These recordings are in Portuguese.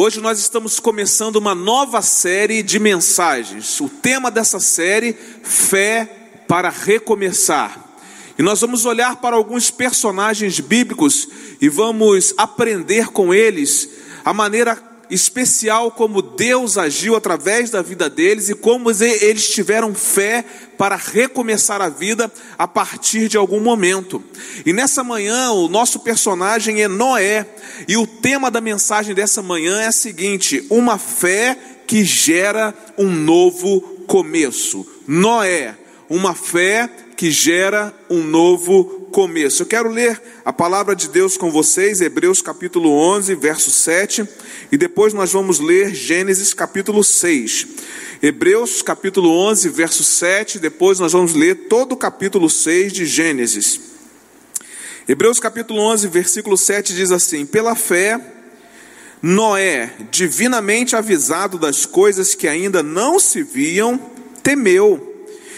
Hoje nós estamos começando uma nova série de mensagens. O tema dessa série, Fé para Recomeçar. E nós vamos olhar para alguns personagens bíblicos e vamos aprender com eles a maneira especial como Deus agiu através da vida deles e como eles tiveram fé para recomeçar a vida a partir de algum momento. E nessa manhã, o nosso personagem é Noé, e o tema da mensagem dessa manhã é o seguinte: uma fé que gera um novo começo. Noé, uma fé que gera um novo começo. Eu quero ler a palavra de Deus com vocês, Hebreus capítulo 11, verso 7, e depois nós vamos ler Gênesis capítulo 6. Hebreus capítulo 11, verso 7, depois nós vamos ler todo o capítulo 6 de Gênesis. Hebreus capítulo 11, versículo 7 diz assim: Pela fé, Noé, divinamente avisado das coisas que ainda não se viam, temeu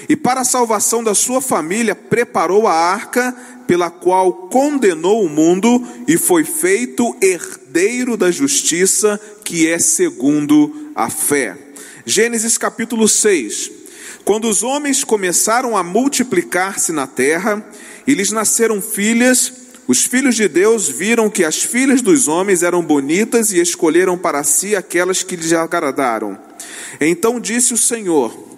e para a salvação da sua família preparou a arca pela qual condenou o mundo e foi feito herdeiro da justiça, que é segundo a fé. Gênesis capítulo 6. Quando os homens começaram a multiplicar-se na terra e lhes nasceram filhas, os filhos de Deus viram que as filhas dos homens eram bonitas e escolheram para si aquelas que lhes agradaram. Então disse o Senhor: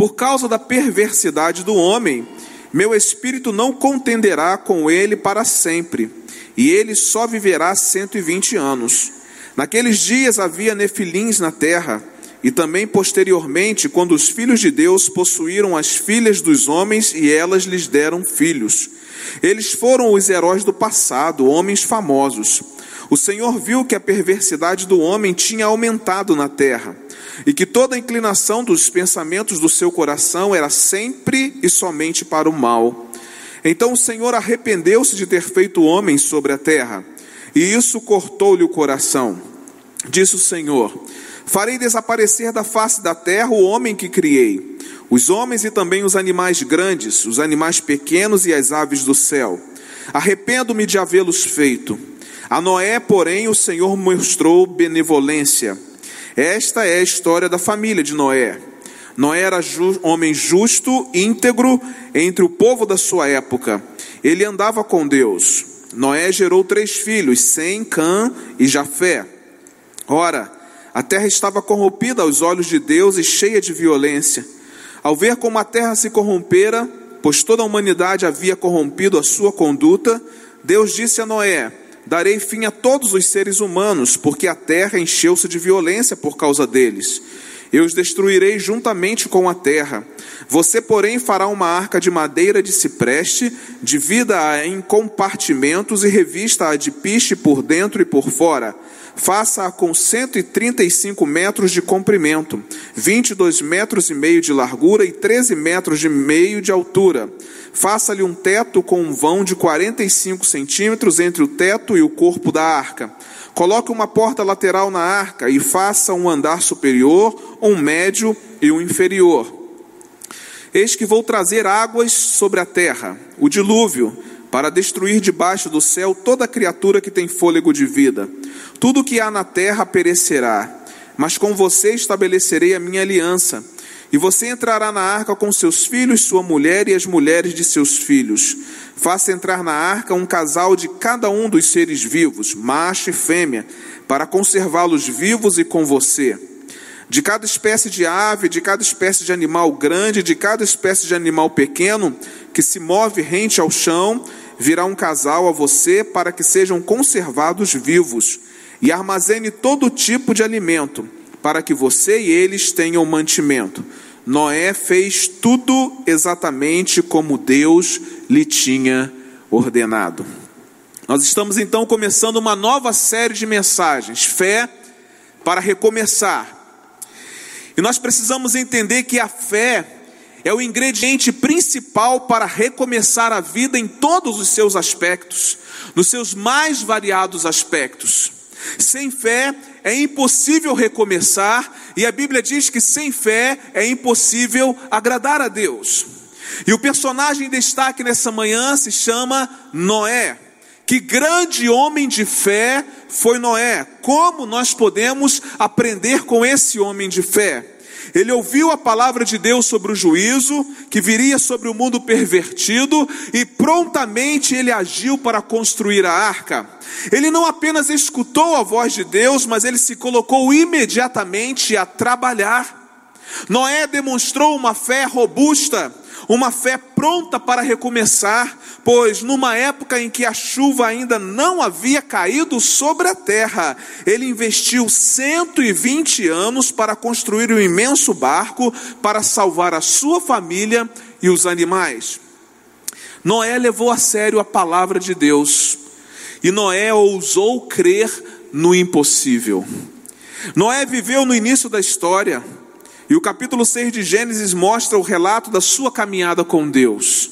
por causa da perversidade do homem, meu espírito não contenderá com ele para sempre, e ele só viverá 120 anos. Naqueles dias havia nefilins na terra, e também posteriormente, quando os filhos de Deus possuíram as filhas dos homens e elas lhes deram filhos. Eles foram os heróis do passado, homens famosos. O Senhor viu que a perversidade do homem tinha aumentado na terra e que toda inclinação dos pensamentos do seu coração era sempre e somente para o mal. Então o Senhor arrependeu-se de ter feito homem sobre a terra, e isso cortou-lhe o coração. Disse o Senhor: Farei desaparecer da face da terra o homem que criei, os homens e também os animais grandes, os animais pequenos e as aves do céu. Arrependo-me de havê-los feito. A Noé, porém, o Senhor mostrou benevolência esta é a história da família de Noé. Noé era ju homem justo, íntegro entre o povo da sua época. Ele andava com Deus. Noé gerou três filhos, Sem, Cã e Jafé. Ora, a terra estava corrompida aos olhos de Deus e cheia de violência. Ao ver como a terra se corrompera, pois toda a humanidade havia corrompido a sua conduta, Deus disse a Noé: darei fim a todos os seres humanos, porque a terra encheu-se de violência por causa deles. Eu os destruirei juntamente com a terra. Você, porém, fará uma arca de madeira de cipreste, divida-a em compartimentos e revista-a de piche por dentro e por fora. Faça-a com 135 metros de comprimento, 22 metros e meio de largura e 13 metros e meio de altura Faça-lhe um teto com um vão de 45 centímetros entre o teto e o corpo da arca. Coloque uma porta lateral na arca e faça um andar superior, um médio e um inferior. Eis que vou trazer águas sobre a terra, o dilúvio, para destruir debaixo do céu toda criatura que tem fôlego de vida. Tudo que há na terra perecerá, mas com você estabelecerei a minha aliança e você entrará na arca com seus filhos, sua mulher e as mulheres de seus filhos. Faça entrar na arca um casal de cada um dos seres vivos, macho e fêmea, para conservá-los vivos e com você. De cada espécie de ave, de cada espécie de animal grande, de cada espécie de animal pequeno, que se move rente ao chão, virá um casal a você para que sejam conservados vivos. E armazene todo tipo de alimento para que você e eles tenham mantimento. Noé fez tudo exatamente como Deus lhe tinha ordenado. Nós estamos então começando uma nova série de mensagens, fé para recomeçar. E nós precisamos entender que a fé é o ingrediente principal para recomeçar a vida em todos os seus aspectos, nos seus mais variados aspectos. Sem fé é impossível recomeçar, e a Bíblia diz que sem fé é impossível agradar a Deus. E o personagem em destaque nessa manhã se chama Noé, Que grande homem de fé foi Noé. Como nós podemos aprender com esse homem de fé? Ele ouviu a palavra de Deus sobre o juízo que viria sobre o mundo pervertido e prontamente ele agiu para construir a arca. Ele não apenas escutou a voz de Deus, mas ele se colocou imediatamente a trabalhar. Noé demonstrou uma fé robusta, uma fé pronta para recomeçar, pois numa época em que a chuva ainda não havia caído sobre a terra, ele investiu 120 anos para construir um imenso barco para salvar a sua família e os animais. Noé levou a sério a palavra de Deus e Noé ousou crer no impossível. Noé viveu no início da história, e o capítulo 6 de Gênesis mostra o relato da sua caminhada com Deus.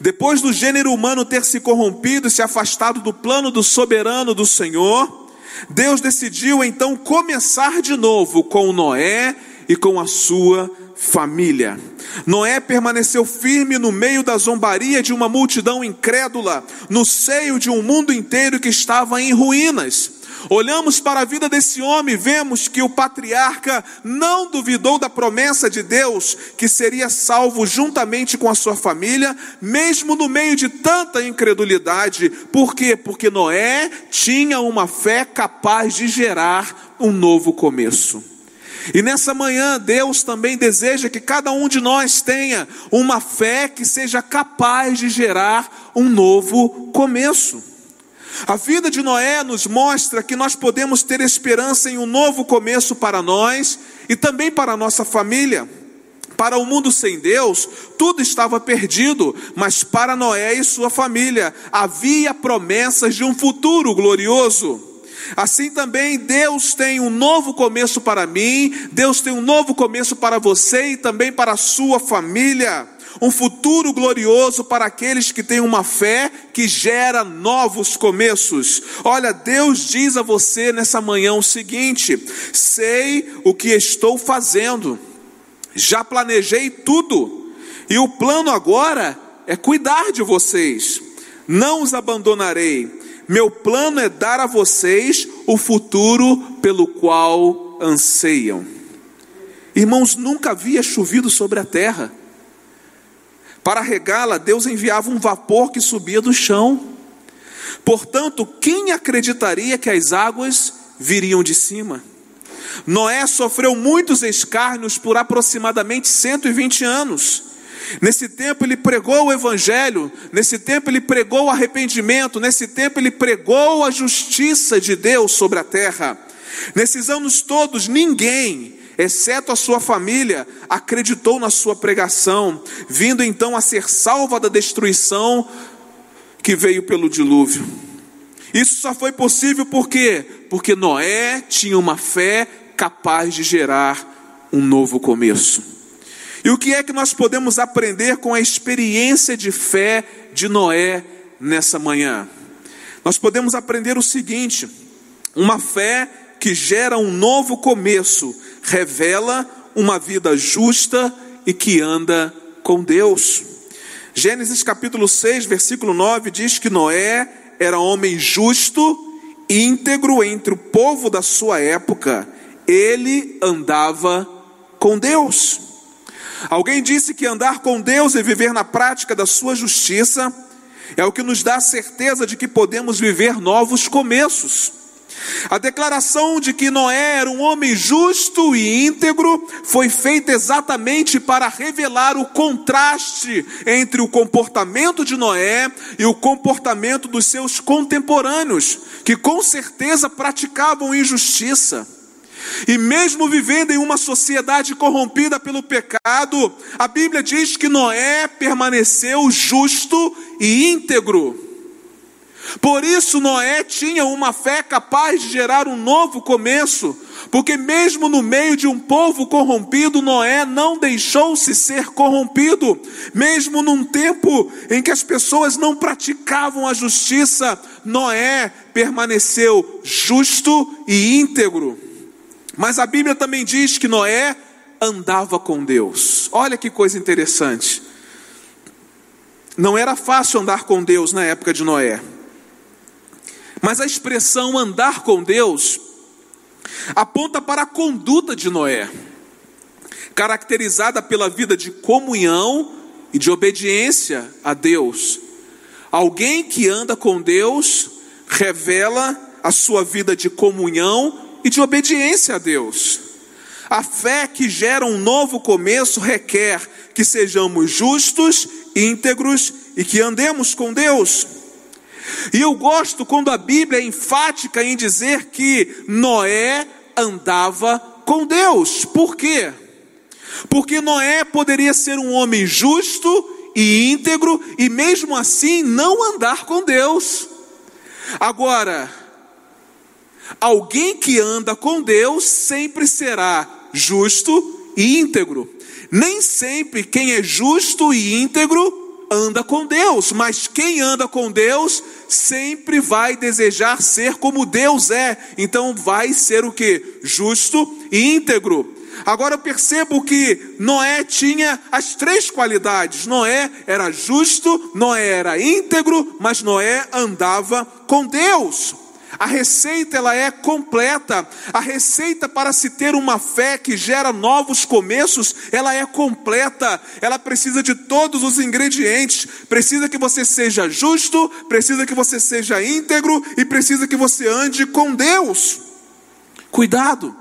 Depois do gênero humano ter se corrompido e se afastado do plano do soberano do Senhor, Deus decidiu então começar de novo com Noé e com a sua família. Noé permaneceu firme no meio da zombaria de uma multidão incrédula, no seio de um mundo inteiro que estava em ruínas. Olhamos para a vida desse homem, vemos que o patriarca não duvidou da promessa de Deus que seria salvo juntamente com a sua família, mesmo no meio de tanta incredulidade. Por quê? Porque Noé tinha uma fé capaz de gerar um novo começo. E nessa manhã, Deus também deseja que cada um de nós tenha uma fé que seja capaz de gerar um novo começo. A vida de Noé nos mostra que nós podemos ter esperança em um novo começo para nós e também para a nossa família. Para o mundo sem Deus, tudo estava perdido, mas para Noé e sua família havia promessas de um futuro glorioso. Assim também Deus tem um novo começo para mim, Deus tem um novo começo para você e também para a sua família um futuro glorioso para aqueles que têm uma fé que gera novos começos. Olha, Deus diz a você nessa manhã o seguinte: sei o que estou fazendo, já planejei tudo, e o plano agora é cuidar de vocês, não os abandonarei. Meu plano é dar a vocês o futuro pelo qual anseiam. Irmãos, nunca havia chovido sobre a terra. Para regá-la, Deus enviava um vapor que subia do chão. Portanto, quem acreditaria que as águas viriam de cima? Noé sofreu muitos escárnios por aproximadamente 120 anos. Nesse tempo ele pregou o evangelho, nesse tempo ele pregou o arrependimento, nesse tempo ele pregou a justiça de Deus sobre a terra. Nesses anos todos, ninguém exceto a sua família, acreditou na sua pregação, vindo então a ser salva da destruição que veio pelo dilúvio. Isso só foi possível por quê? Porque Noé tinha uma fé capaz de gerar um novo começo. E o que é que nós podemos aprender com a experiência de fé de Noé nessa manhã? Nós podemos aprender o seguinte: uma fé que gera um novo começo, revela uma vida justa e que anda com Deus. Gênesis capítulo 6, versículo 9 diz que Noé era homem justo, íntegro entre o povo da sua época. Ele andava com Deus. Alguém disse que andar com Deus e viver na prática da sua justiça é o que nos dá a certeza de que podemos viver novos começos. A declaração de que Noé era um homem justo e íntegro foi feita exatamente para revelar o contraste entre o comportamento de Noé e o comportamento dos seus contemporâneos, que com certeza praticavam injustiça. E mesmo vivendo em uma sociedade corrompida pelo pecado, a Bíblia diz que Noé permaneceu justo e íntegro. Por isso Noé tinha uma fé capaz de gerar um novo começo, porque mesmo no meio de um povo corrompido, Noé não deixou-se ser corrompido, mesmo num tempo em que as pessoas não praticavam a justiça, Noé permaneceu justo e íntegro. Mas a Bíblia também diz que Noé andava com Deus. Olha que coisa interessante. Não era fácil andar com Deus na época de Noé. Mas a expressão andar com Deus aponta para a conduta de Noé, caracterizada pela vida de comunhão e de obediência a Deus. Alguém que anda com Deus revela a sua vida de comunhão e de obediência a Deus. A fé que gera um novo começo requer que sejamos justos, íntegros e que andemos com Deus. E eu gosto quando a Bíblia é enfática em dizer que Noé andava com Deus. Por quê? Porque Noé poderia ser um homem justo e íntegro e mesmo assim não andar com Deus. Agora, alguém que anda com Deus sempre será justo e íntegro. Nem sempre quem é justo e íntegro anda com Deus, mas quem anda com Deus sempre vai desejar ser como Deus é. Então vai ser o que? Justo e íntegro. Agora eu percebo que Noé tinha as três qualidades. Noé era justo, Noé era íntegro, mas Noé andava com Deus. A receita ela é completa. A receita para se ter uma fé que gera novos começos, ela é completa. Ela precisa de todos os ingredientes. Precisa que você seja justo, precisa que você seja íntegro e precisa que você ande com Deus. Cuidado,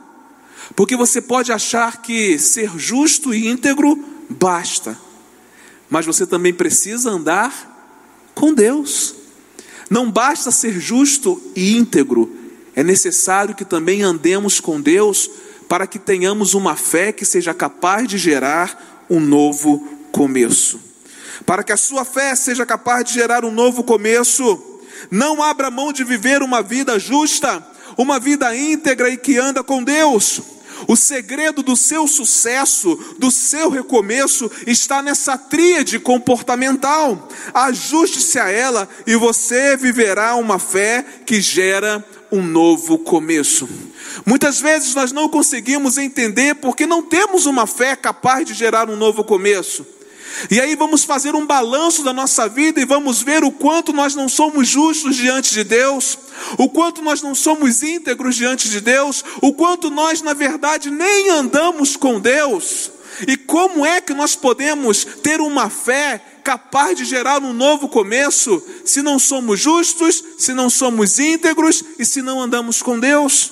porque você pode achar que ser justo e íntegro basta. Mas você também precisa andar com Deus. Não basta ser justo e íntegro, é necessário que também andemos com Deus para que tenhamos uma fé que seja capaz de gerar um novo começo. Para que a sua fé seja capaz de gerar um novo começo, não abra mão de viver uma vida justa, uma vida íntegra e que anda com Deus. O segredo do seu sucesso, do seu recomeço, está nessa tríade comportamental. Ajuste-se a ela e você viverá uma fé que gera um novo começo. Muitas vezes nós não conseguimos entender porque não temos uma fé capaz de gerar um novo começo. E aí vamos fazer um balanço da nossa vida e vamos ver o quanto nós não somos justos diante de Deus, o quanto nós não somos íntegros diante de Deus, o quanto nós, na verdade, nem andamos com Deus. E como é que nós podemos ter uma fé capaz de gerar um novo começo se não somos justos, se não somos íntegros e se não andamos com Deus?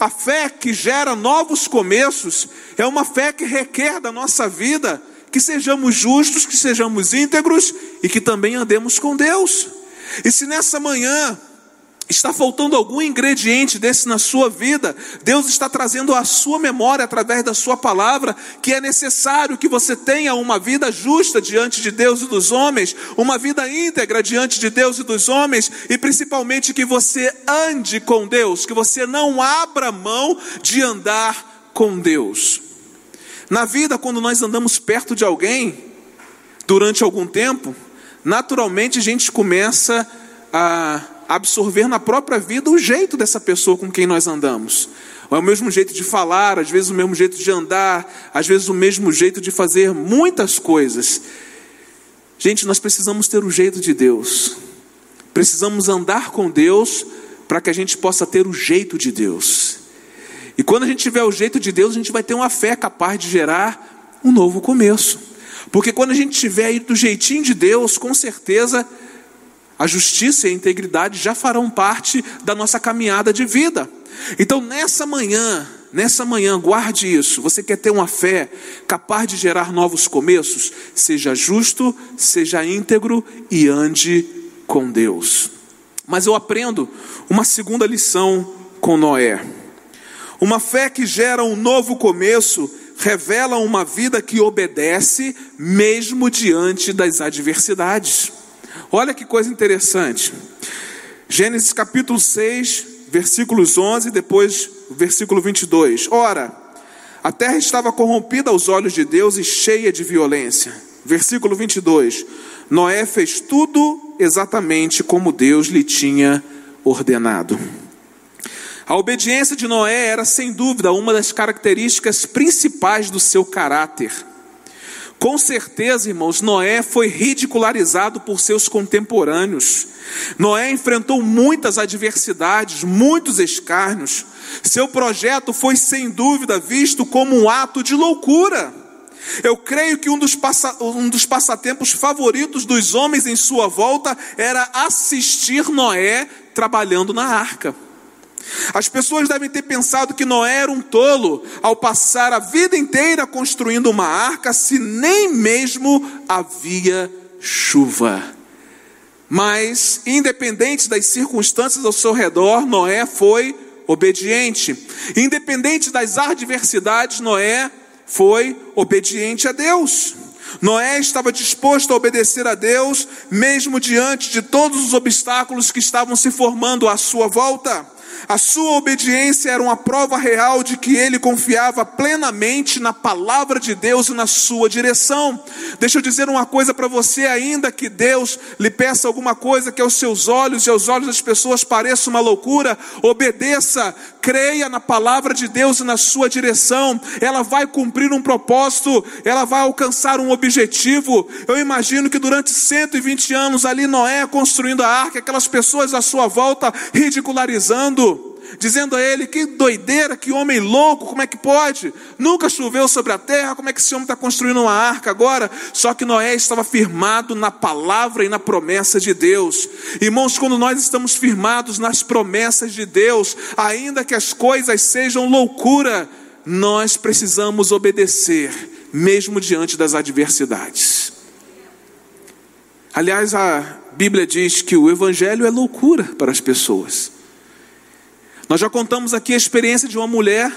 A fé que gera novos começos é uma fé que requer da nossa vida que sejamos justos, que sejamos íntegros e que também andemos com Deus. E se nessa manhã está faltando algum ingrediente desse na sua vida, Deus está trazendo à sua memória através da sua palavra que é necessário que você tenha uma vida justa diante de Deus e dos homens, uma vida íntegra diante de Deus e dos homens e principalmente que você ande com Deus, que você não abra mão de andar com Deus. Na vida, quando nós andamos perto de alguém, durante algum tempo, naturalmente a gente começa a absorver na própria vida o jeito dessa pessoa com quem nós andamos. É o mesmo jeito de falar, às vezes o mesmo jeito de andar, às vezes o mesmo jeito de fazer muitas coisas. Gente, nós precisamos ter o jeito de Deus. Precisamos andar com Deus para que a gente possa ter o jeito de Deus. E quando a gente tiver o jeito de Deus, a gente vai ter uma fé capaz de gerar um novo começo. Porque quando a gente tiver aí do jeitinho de Deus, com certeza a justiça e a integridade já farão parte da nossa caminhada de vida. Então, nessa manhã, nessa manhã, guarde isso. Você quer ter uma fé capaz de gerar novos começos? Seja justo, seja íntegro e ande com Deus. Mas eu aprendo uma segunda lição com Noé. Uma fé que gera um novo começo revela uma vida que obedece mesmo diante das adversidades. Olha que coisa interessante. Gênesis capítulo 6, versículos 11, depois versículo 22. Ora, a terra estava corrompida aos olhos de Deus e cheia de violência. Versículo 22. Noé fez tudo exatamente como Deus lhe tinha ordenado. A obediência de Noé era, sem dúvida, uma das características principais do seu caráter. Com certeza, irmãos, Noé foi ridicularizado por seus contemporâneos. Noé enfrentou muitas adversidades, muitos escárnios. Seu projeto foi, sem dúvida, visto como um ato de loucura. Eu creio que um dos, passa, um dos passatempos favoritos dos homens em sua volta era assistir Noé trabalhando na arca. As pessoas devem ter pensado que Noé era um tolo ao passar a vida inteira construindo uma arca, se nem mesmo havia chuva. Mas, independente das circunstâncias ao seu redor, Noé foi obediente. Independente das adversidades, Noé foi obediente a Deus. Noé estava disposto a obedecer a Deus, mesmo diante de todos os obstáculos que estavam se formando à sua volta. A sua obediência era uma prova real de que ele confiava plenamente na palavra de Deus e na sua direção. Deixa eu dizer uma coisa para você, ainda que Deus lhe peça alguma coisa que aos seus olhos e aos olhos das pessoas pareça uma loucura, obedeça, creia na palavra de Deus e na sua direção. Ela vai cumprir um propósito, ela vai alcançar um objetivo. Eu imagino que durante 120 anos ali Noé construindo a arca, aquelas pessoas à sua volta ridicularizando, dizendo a ele: que doideira, que homem louco, como é que pode? Nunca choveu sobre a terra, como é que esse homem está construindo uma arca agora? Só que Noé estava firmado na palavra e na promessa de Deus. Irmãos, quando nós estamos firmados nas promessas de Deus, ainda que as coisas sejam loucura, nós precisamos obedecer, mesmo diante das adversidades. Aliás, a Bíblia diz que o Evangelho é loucura para as pessoas. Nós já contamos aqui a experiência de uma mulher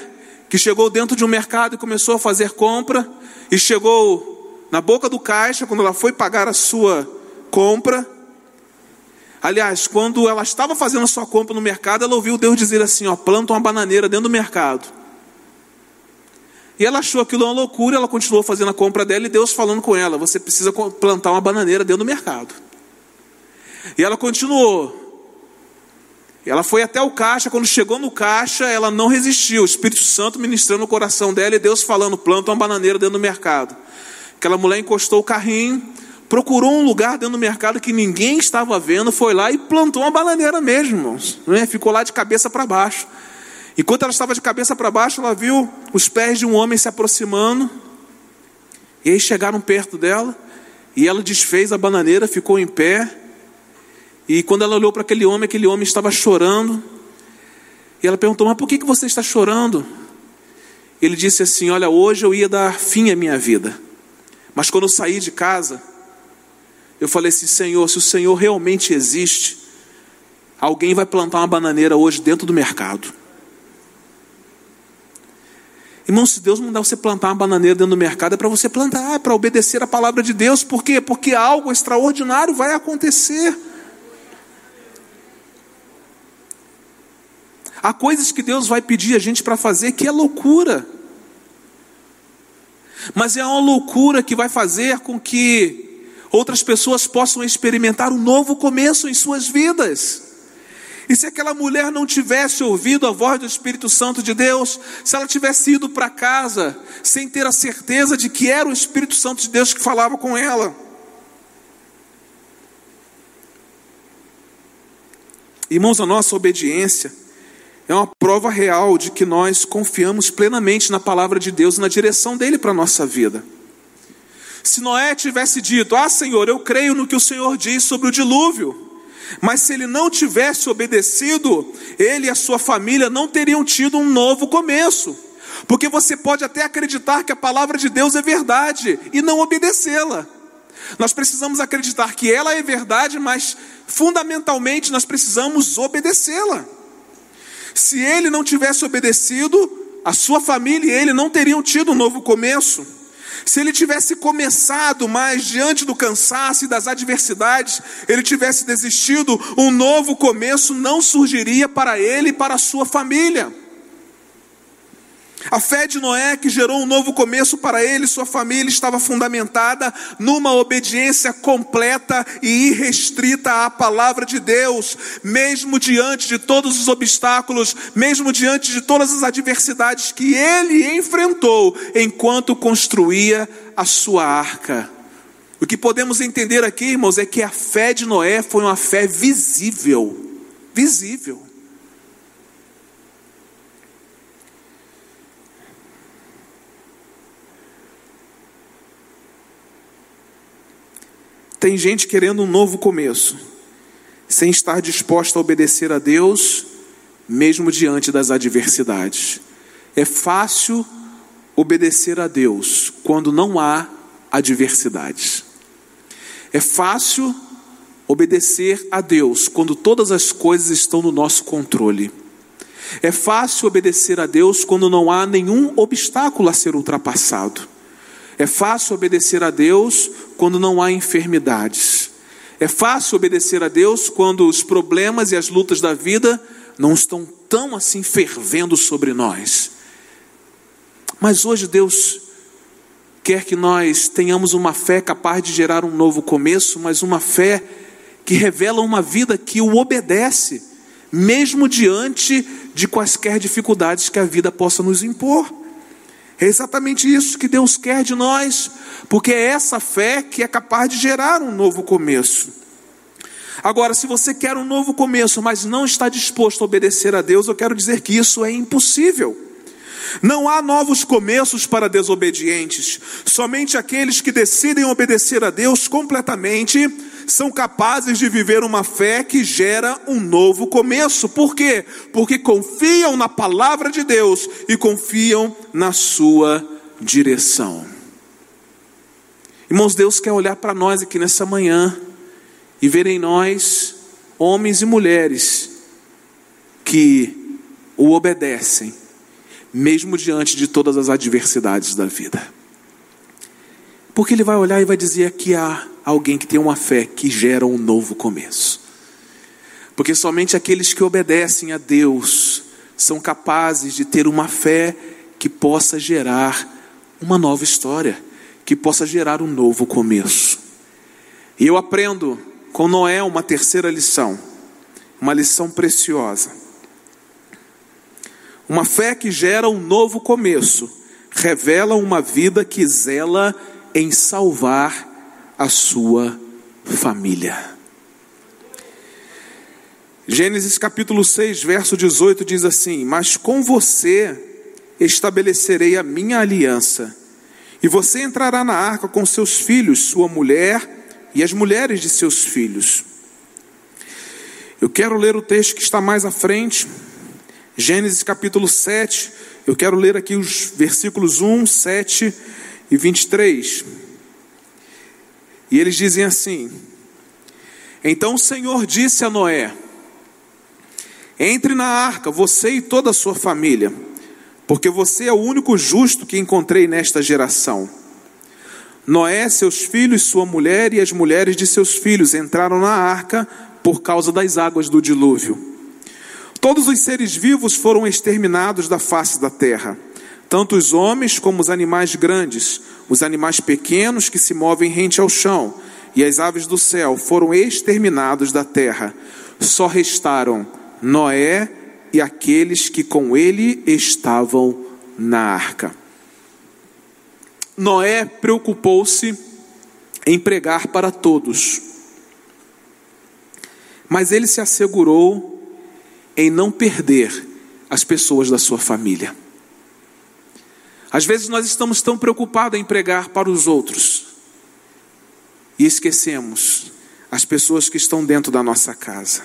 que chegou dentro de um mercado e começou a fazer compra, e chegou na boca do caixa, quando ela foi pagar a sua compra. Aliás, quando ela estava fazendo a sua compra no mercado, ela ouviu Deus dizer assim: ó, planta uma bananeira dentro do mercado. E ela achou aquilo uma loucura, ela continuou fazendo a compra dela e Deus falando com ela: você precisa plantar uma bananeira dentro do mercado. E ela continuou. Ela foi até o caixa, quando chegou no caixa, ela não resistiu. O Espírito Santo ministrando no coração dela e Deus falando: planta uma bananeira dentro do mercado. Aquela mulher encostou o carrinho, procurou um lugar dentro do mercado que ninguém estava vendo, foi lá e plantou uma bananeira mesmo, irmãos. Né? Ficou lá de cabeça para baixo. Enquanto ela estava de cabeça para baixo, ela viu os pés de um homem se aproximando. E aí chegaram perto dela. E ela desfez a bananeira, ficou em pé. E quando ela olhou para aquele homem, aquele homem estava chorando. E ela perguntou: Mas por que, que você está chorando? Ele disse assim: Olha, hoje eu ia dar fim à minha vida. Mas quando eu saí de casa, eu falei assim: Senhor, se o Senhor realmente existe, alguém vai plantar uma bananeira hoje dentro do mercado. Irmão, se Deus mandar você plantar uma bananeira dentro do mercado, é para você plantar, é para obedecer a palavra de Deus. Por quê? Porque algo extraordinário vai acontecer. Há coisas que Deus vai pedir a gente para fazer que é loucura. Mas é uma loucura que vai fazer com que outras pessoas possam experimentar um novo começo em suas vidas. E se aquela mulher não tivesse ouvido a voz do Espírito Santo de Deus, se ela tivesse ido para casa sem ter a certeza de que era o Espírito Santo de Deus que falava com ela, irmãos, a nossa obediência é uma prova real de que nós confiamos plenamente na palavra de Deus e na direção dele para a nossa vida. Se Noé tivesse dito: Ah, Senhor, eu creio no que o Senhor diz sobre o dilúvio. Mas se ele não tivesse obedecido, ele e a sua família não teriam tido um novo começo. Porque você pode até acreditar que a palavra de Deus é verdade e não obedecê-la. Nós precisamos acreditar que ela é verdade, mas fundamentalmente nós precisamos obedecê-la. Se ele não tivesse obedecido, a sua família e ele não teriam tido um novo começo. Se ele tivesse começado, mas diante do cansaço e das adversidades, ele tivesse desistido, um novo começo não surgiria para ele e para a sua família. A fé de Noé, que gerou um novo começo para ele e sua família, estava fundamentada numa obediência completa e irrestrita à palavra de Deus, mesmo diante de todos os obstáculos, mesmo diante de todas as adversidades que ele enfrentou enquanto construía a sua arca. O que podemos entender aqui, irmãos, é que a fé de Noé foi uma fé visível. Visível. Tem gente querendo um novo começo, sem estar disposta a obedecer a Deus, mesmo diante das adversidades. É fácil obedecer a Deus quando não há adversidades. É fácil obedecer a Deus quando todas as coisas estão no nosso controle. É fácil obedecer a Deus quando não há nenhum obstáculo a ser ultrapassado. É fácil obedecer a Deus quando não há enfermidades. É fácil obedecer a Deus quando os problemas e as lutas da vida não estão tão assim fervendo sobre nós. Mas hoje Deus quer que nós tenhamos uma fé capaz de gerar um novo começo, mas uma fé que revela uma vida que o obedece, mesmo diante de quaisquer dificuldades que a vida possa nos impor. É exatamente isso que Deus quer de nós, porque é essa fé que é capaz de gerar um novo começo. Agora, se você quer um novo começo, mas não está disposto a obedecer a Deus, eu quero dizer que isso é impossível. Não há novos começos para desobedientes, somente aqueles que decidem obedecer a Deus completamente são capazes de viver uma fé que gera um novo começo. Por quê? Porque confiam na palavra de Deus e confiam na sua direção. Irmãos, Deus quer olhar para nós aqui nessa manhã e ver em nós homens e mulheres que o obedecem, mesmo diante de todas as adversidades da vida. Porque Ele vai olhar e vai dizer que há alguém que tem uma fé que gera um novo começo. Porque somente aqueles que obedecem a Deus são capazes de ter uma fé que possa gerar uma nova história, que possa gerar um novo começo. E eu aprendo com Noé uma terceira lição, uma lição preciosa. Uma fé que gera um novo começo, revela uma vida que zela em salvar a sua família. Gênesis capítulo 6, verso 18 diz assim: Mas com você estabelecerei a minha aliança, e você entrará na arca com seus filhos, sua mulher e as mulheres de seus filhos. Eu quero ler o texto que está mais à frente, Gênesis capítulo 7. Eu quero ler aqui os versículos 1, 7 e 23. E eles dizem assim: Então o Senhor disse a Noé: Entre na arca, você e toda a sua família, porque você é o único justo que encontrei nesta geração. Noé, seus filhos, sua mulher e as mulheres de seus filhos entraram na arca por causa das águas do dilúvio. Todos os seres vivos foram exterminados da face da terra tanto os homens como os animais grandes, os animais pequenos que se movem rente ao chão, e as aves do céu foram exterminados da terra. Só restaram Noé e aqueles que com ele estavam na arca. Noé preocupou-se em pregar para todos, mas ele se assegurou em não perder as pessoas da sua família. Às vezes nós estamos tão preocupados em pregar para os outros e esquecemos as pessoas que estão dentro da nossa casa.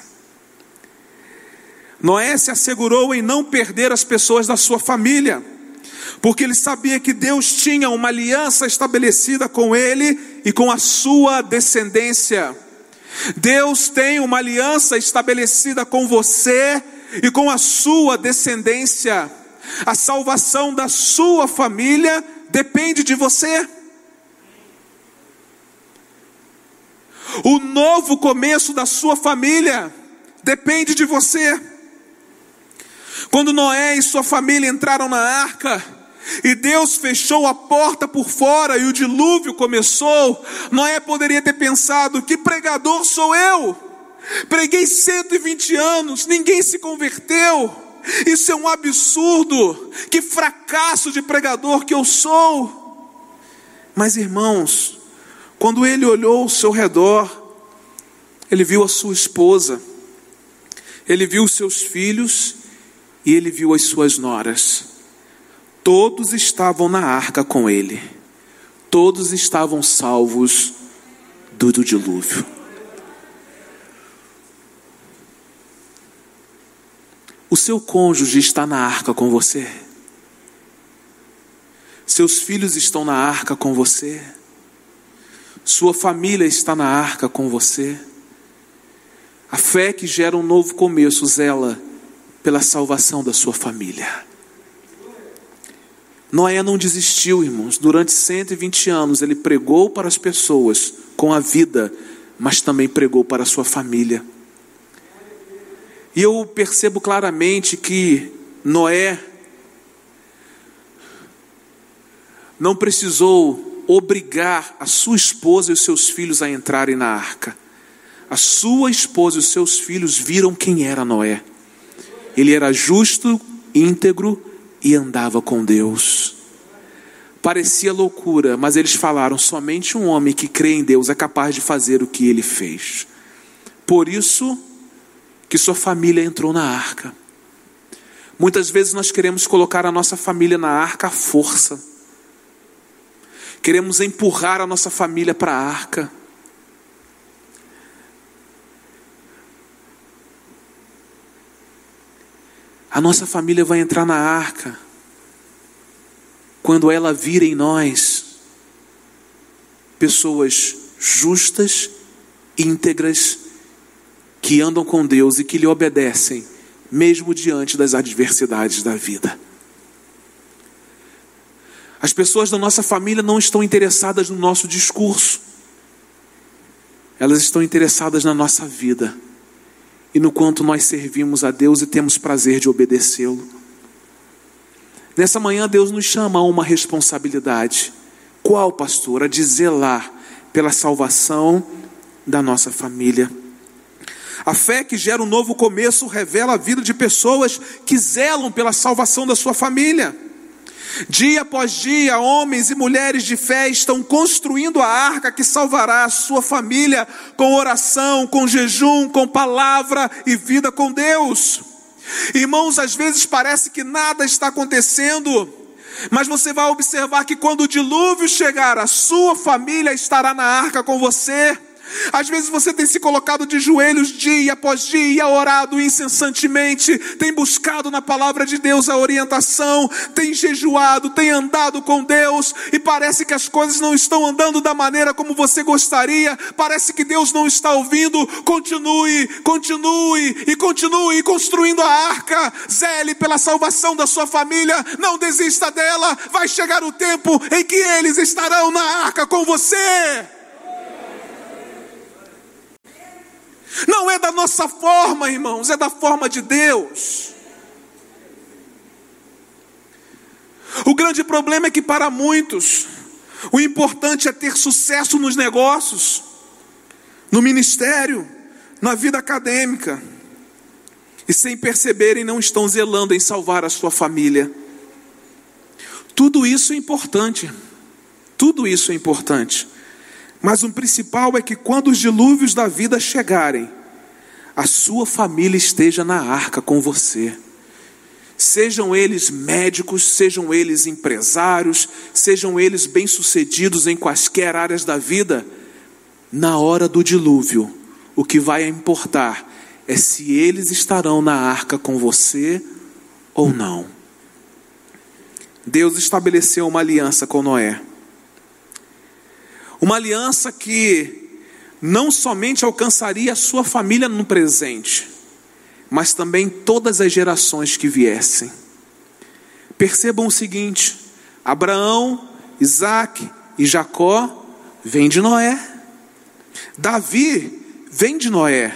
Noé se assegurou em não perder as pessoas da sua família, porque ele sabia que Deus tinha uma aliança estabelecida com ele e com a sua descendência. Deus tem uma aliança estabelecida com você e com a sua descendência. A salvação da sua família depende de você. O novo começo da sua família depende de você. Quando Noé e sua família entraram na arca, e Deus fechou a porta por fora e o dilúvio começou, Noé poderia ter pensado: que pregador sou eu? Preguei 120 anos, ninguém se converteu. Isso é um absurdo. Que fracasso de pregador que eu sou. Mas irmãos, quando ele olhou ao seu redor, ele viu a sua esposa, ele viu os seus filhos e ele viu as suas noras. Todos estavam na arca com ele, todos estavam salvos do, dilúvio. O seu cônjuge está na arca com você. Seus filhos estão na arca com você. Sua família está na arca com você. A fé que gera um novo começo zela pela salvação da sua família. Noé não desistiu, irmãos. Durante 120 anos ele pregou para as pessoas com a vida, mas também pregou para a sua família. E eu percebo claramente que Noé não precisou obrigar a sua esposa e os seus filhos a entrarem na arca. A sua esposa e os seus filhos viram quem era Noé. Ele era justo, íntegro e andava com Deus. Parecia loucura, mas eles falaram: somente um homem que crê em Deus é capaz de fazer o que ele fez. Por isso, que sua família entrou na arca. Muitas vezes nós queremos colocar a nossa família na arca à força. Queremos empurrar a nossa família para a arca. A nossa família vai entrar na arca quando ela vir em nós pessoas justas, íntegras que andam com Deus e que lhe obedecem, mesmo diante das adversidades da vida. As pessoas da nossa família não estão interessadas no nosso discurso, elas estão interessadas na nossa vida e no quanto nós servimos a Deus e temos prazer de obedecê-lo. Nessa manhã, Deus nos chama a uma responsabilidade. Qual, pastor? A de zelar pela salvação da nossa família. A fé que gera um novo começo revela a vida de pessoas que zelam pela salvação da sua família. Dia após dia, homens e mulheres de fé estão construindo a arca que salvará a sua família com oração, com jejum, com palavra e vida com Deus. Irmãos, às vezes parece que nada está acontecendo, mas você vai observar que quando o dilúvio chegar, a sua família estará na arca com você. Às vezes você tem se colocado de joelhos dia após dia, orado incessantemente, tem buscado na palavra de Deus a orientação, tem jejuado, tem andado com Deus e parece que as coisas não estão andando da maneira como você gostaria, parece que Deus não está ouvindo. Continue, continue e continue construindo a arca, zele pela salvação da sua família, não desista dela, vai chegar o tempo em que eles estarão na arca com você. Não é da nossa forma, irmãos, é da forma de Deus. O grande problema é que para muitos, o importante é ter sucesso nos negócios, no ministério, na vida acadêmica, e sem perceberem não estão zelando em salvar a sua família. Tudo isso é importante, tudo isso é importante. Mas o principal é que quando os dilúvios da vida chegarem, a sua família esteja na arca com você. Sejam eles médicos, sejam eles empresários, sejam eles bem-sucedidos em quaisquer áreas da vida, na hora do dilúvio, o que vai importar é se eles estarão na arca com você ou não. Deus estabeleceu uma aliança com Noé. Uma aliança que não somente alcançaria a sua família no presente, mas também todas as gerações que viessem. Percebam o seguinte: Abraão, Isaac e Jacó vêm de Noé, Davi vem de Noé,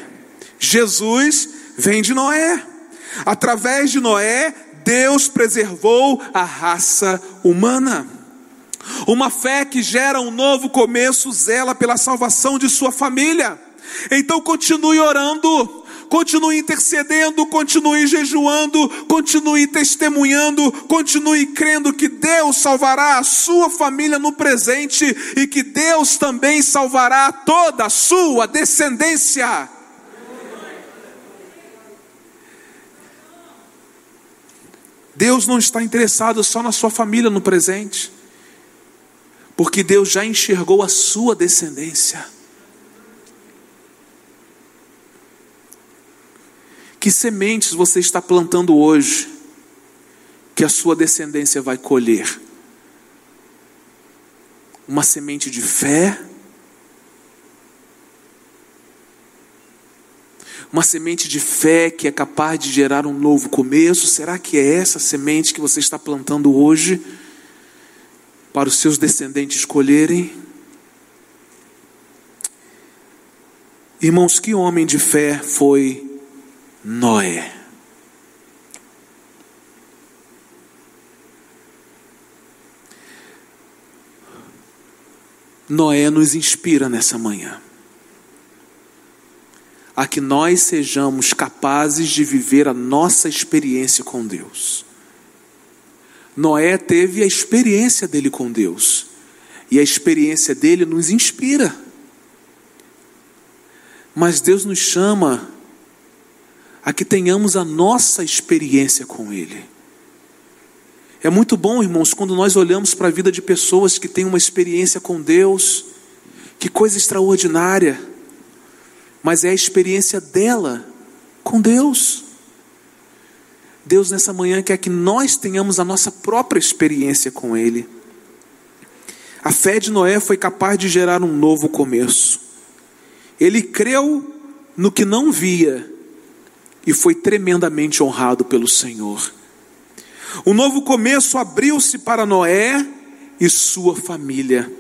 Jesus vem de Noé. Através de Noé, Deus preservou a raça humana. Uma fé que gera um novo começo, zela pela salvação de sua família. Então continue orando, continue intercedendo, continue jejuando, continue testemunhando, continue crendo que Deus salvará a sua família no presente e que Deus também salvará toda a sua descendência. Deus não está interessado só na sua família no presente, porque Deus já enxergou a sua descendência. Que sementes você está plantando hoje que a sua descendência vai colher? Uma semente de fé? Uma semente de fé que é capaz de gerar um novo começo? Será que é essa semente que você está plantando hoje para os seus descendentes colherem? Irmãos, que homem de fé foi Noé. Noé nos inspira nessa manhã a que nós sejamos capazes de viver a nossa experiência com Deus. Noé teve a experiência dele com Deus, e a experiência dele nos inspira. Mas Deus nos chama a que tenhamos a nossa experiência com Ele. É muito bom, irmãos, quando nós olhamos para a vida de pessoas que têm uma experiência com Deus, que coisa extraordinária, mas é a experiência dela com Deus. Deus nessa manhã quer que nós tenhamos a nossa própria experiência com Ele. A fé de Noé foi capaz de gerar um novo começo. Ele creu no que não via e foi tremendamente honrado pelo Senhor. O novo começo abriu-se para Noé e sua família.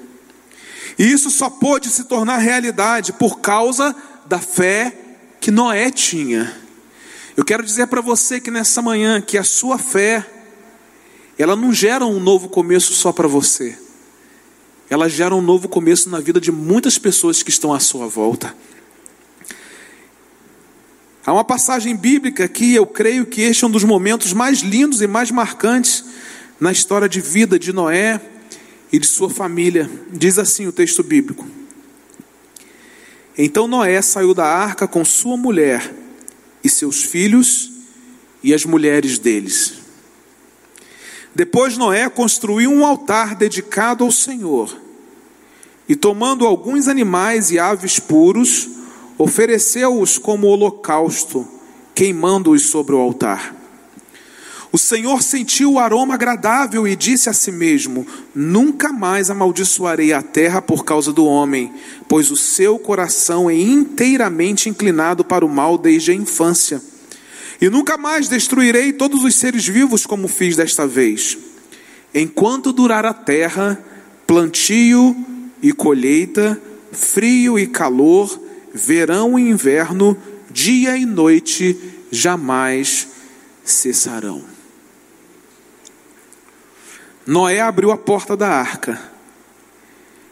E isso só pôde se tornar realidade por causa da fé que Noé tinha. Eu quero dizer para você que nessa manhã que a sua fé ela não gera um novo começo só para você. Ela gera um novo começo na vida de muitas pessoas que estão à sua volta. Há uma passagem bíblica que eu creio que este é um dos momentos mais lindos e mais marcantes na história de vida de Noé e de sua família. Diz assim o texto bíblico: Então Noé saiu da arca com sua mulher e seus filhos e as mulheres deles. Depois Noé construiu um altar dedicado ao Senhor e, tomando alguns animais e aves puros, ofereceu-os como holocausto, queimando-os sobre o altar. O Senhor sentiu o aroma agradável e disse a si mesmo: Nunca mais amaldiçoarei a terra por causa do homem, pois o seu coração é inteiramente inclinado para o mal desde a infância. E nunca mais destruirei todos os seres vivos como fiz desta vez. Enquanto durar a terra, plantio e colheita, frio e calor, verão e inverno, dia e noite jamais cessarão. Noé abriu a porta da arca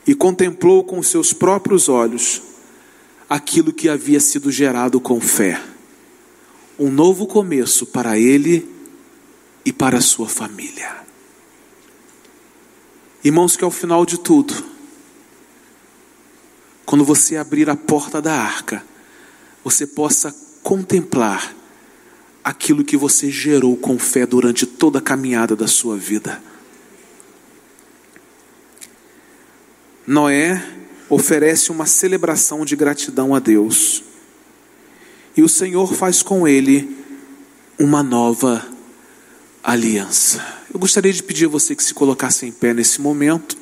e contemplou com seus próprios olhos aquilo que havia sido gerado com fé. Um novo começo para ele e para sua família. Irmãos, que ao final de tudo, quando você abrir a porta da arca, você possa contemplar aquilo que você gerou com fé durante toda a caminhada da sua vida. Noé oferece uma celebração de gratidão a Deus. E o Senhor faz com ele uma nova aliança. Eu gostaria de pedir a você que se colocasse em pé nesse momento.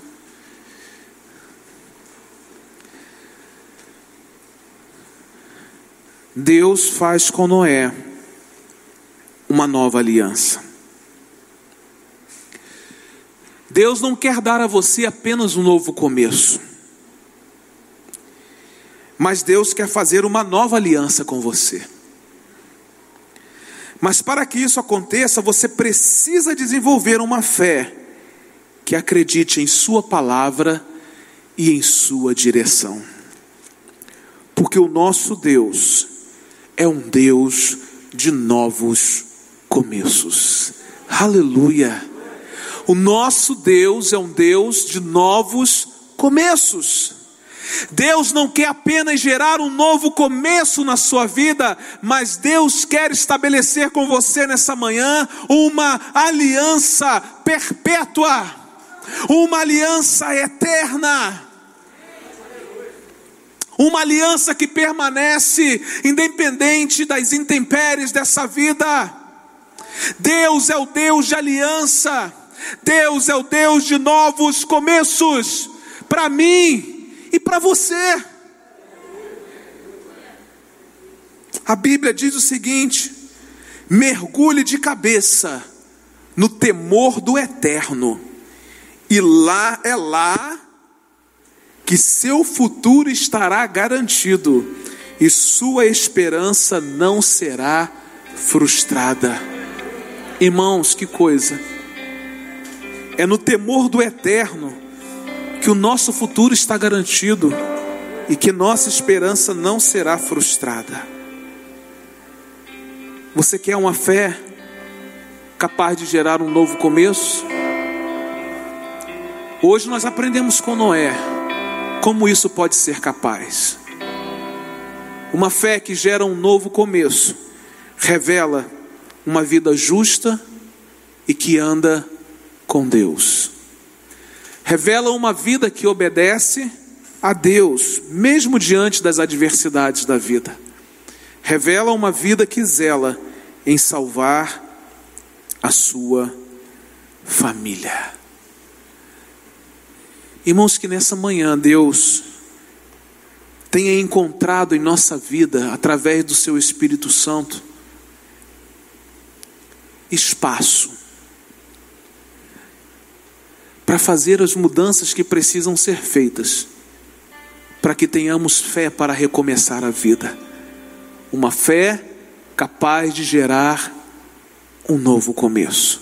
Deus faz com Noé uma nova aliança. Deus não quer dar a você apenas um novo começo, mas Deus quer fazer uma nova aliança com você. Mas para que isso aconteça, você precisa desenvolver uma fé que acredite em Sua palavra e em Sua direção. Porque o nosso Deus é um Deus de novos começos. Aleluia! O nosso Deus é um Deus de novos começos. Deus não quer apenas gerar um novo começo na sua vida, mas Deus quer estabelecer com você nessa manhã uma aliança perpétua, uma aliança eterna. Uma aliança que permanece independente das intempéries dessa vida. Deus é o Deus de aliança. Deus é o Deus de novos começos. Para mim, e para você. A Bíblia diz o seguinte: mergulhe de cabeça no temor do eterno, e lá é lá que seu futuro estará garantido e sua esperança não será frustrada. Irmãos, que coisa! É no temor do eterno que o nosso futuro está garantido e que nossa esperança não será frustrada. Você quer uma fé capaz de gerar um novo começo? Hoje nós aprendemos com Noé como isso pode ser capaz. Uma fé que gera um novo começo revela uma vida justa e que anda com Deus revela uma vida que obedece a Deus, mesmo diante das adversidades da vida. Revela uma vida que zela em salvar a sua família. Irmãos, que nessa manhã Deus tenha encontrado em nossa vida, através do seu Espírito Santo, espaço para fazer as mudanças que precisam ser feitas, para que tenhamos fé para recomeçar a vida. Uma fé capaz de gerar um novo começo.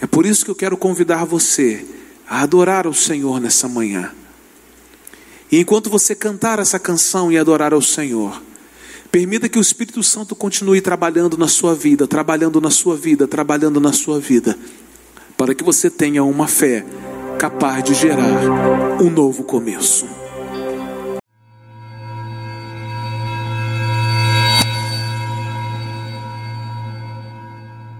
É por isso que eu quero convidar você a adorar ao Senhor nessa manhã. E enquanto você cantar essa canção e adorar ao Senhor, permita que o Espírito Santo continue trabalhando na sua vida, trabalhando na sua vida, trabalhando na sua vida, para que você tenha uma fé capaz de gerar um novo começo.